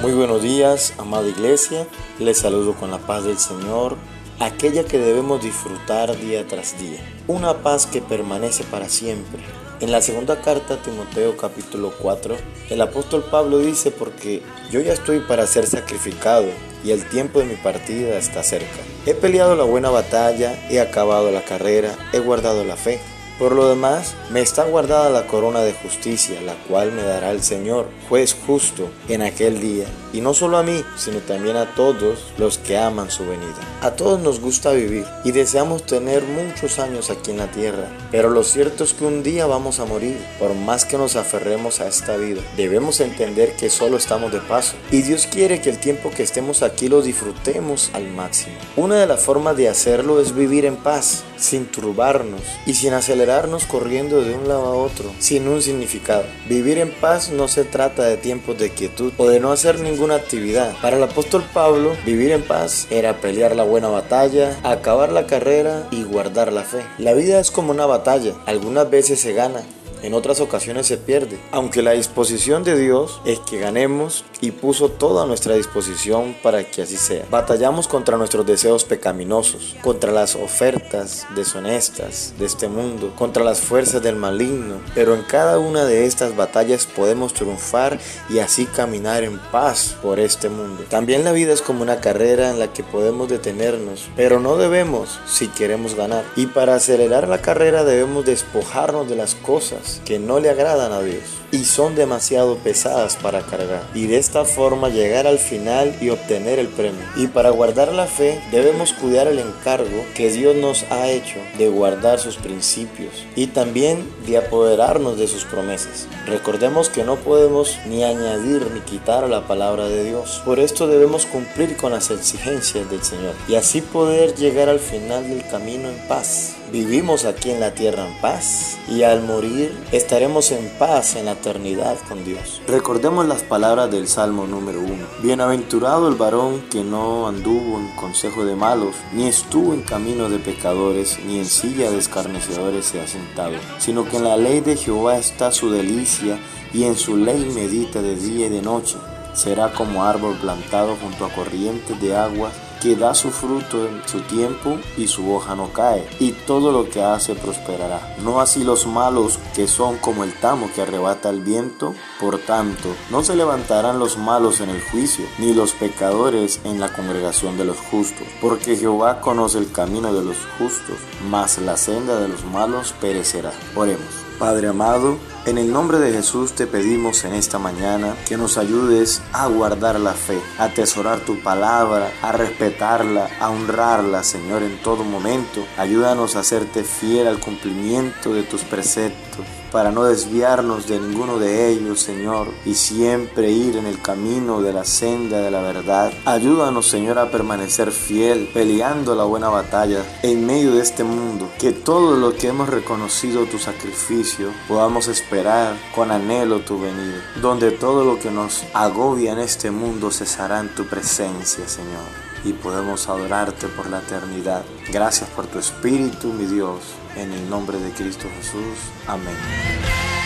Muy buenos días, amada iglesia. Les saludo con la paz del Señor, aquella que debemos disfrutar día tras día. Una paz que permanece para siempre. En la segunda carta a Timoteo capítulo 4, el apóstol Pablo dice, porque yo ya estoy para ser sacrificado y el tiempo de mi partida está cerca. He peleado la buena batalla, he acabado la carrera, he guardado la fe. Por lo demás, me está guardada la corona de justicia, la cual me dará el Señor, juez justo, en aquel día, y no solo a mí, sino también a todos los que aman su venida. A todos nos gusta vivir y deseamos tener muchos años aquí en la tierra, pero lo cierto es que un día vamos a morir, por más que nos aferremos a esta vida. Debemos entender que solo estamos de paso, y Dios quiere que el tiempo que estemos aquí lo disfrutemos al máximo. Una de las formas de hacerlo es vivir en paz, sin turbarnos y sin acelerarnos corriendo de un lado a otro, sin un significado. Vivir en paz no se trata de tiempos de quietud o de no hacer ninguna actividad. Para el apóstol Pablo, vivir en paz era pelear la buena batalla, acabar la carrera y guardar la fe. La vida es como una batalla, algunas veces se gana, en otras ocasiones se pierde, aunque la disposición de Dios es que ganemos y puso todo a nuestra disposición para que así sea. Batallamos contra nuestros deseos pecaminosos, contra las ofertas deshonestas de este mundo, contra las fuerzas del maligno, pero en cada una de estas batallas podemos triunfar y así caminar en paz por este mundo. También la vida es como una carrera en la que podemos detenernos, pero no debemos si queremos ganar. Y para acelerar la carrera debemos despojarnos de las cosas que no le agradan a Dios y son demasiado pesadas para cargar y de esta forma llegar al final y obtener el premio. Y para guardar la fe debemos cuidar el encargo que Dios nos ha hecho de guardar sus principios y también de apoderarnos de sus promesas. Recordemos que no podemos ni añadir ni quitar a la palabra de Dios. Por esto debemos cumplir con las exigencias del Señor y así poder llegar al final del camino en paz. Vivimos aquí en la tierra en paz y al morir estaremos en paz en la eternidad con Dios. Recordemos las palabras del Salmo número 1. Bienaventurado el varón que no anduvo en consejo de malos, ni estuvo en camino de pecadores, ni en silla de escarnecedores se ha sentado, sino que en la ley de Jehová está su delicia y en su ley medita de día y de noche. Será como árbol plantado junto a corrientes de aguas que da su fruto en su tiempo y su hoja no cae, y todo lo que hace prosperará. No así los malos que son como el tamo que arrebata el viento, por tanto, no se levantarán los malos en el juicio, ni los pecadores en la congregación de los justos, porque Jehová conoce el camino de los justos, mas la senda de los malos perecerá. Oremos. Padre amado, en el nombre de Jesús te pedimos en esta mañana que nos ayudes a guardar la fe, a atesorar tu palabra, a respetarla, a honrarla, Señor, en todo momento. Ayúdanos a hacerte fiel al cumplimiento de tus preceptos para no desviarnos de ninguno de ellos, Señor, y siempre ir en el camino de la senda de la verdad. Ayúdanos, Señor, a permanecer fiel, peleando la buena batalla en medio de este mundo. Que todo lo que hemos reconocido tu sacrificio podamos esperar con anhelo tu venida, donde todo lo que nos agobia en este mundo cesará en tu presencia, Señor y podemos adorarte por la eternidad. Gracias por tu Espíritu, mi Dios, en el nombre de Cristo Jesús. Amén.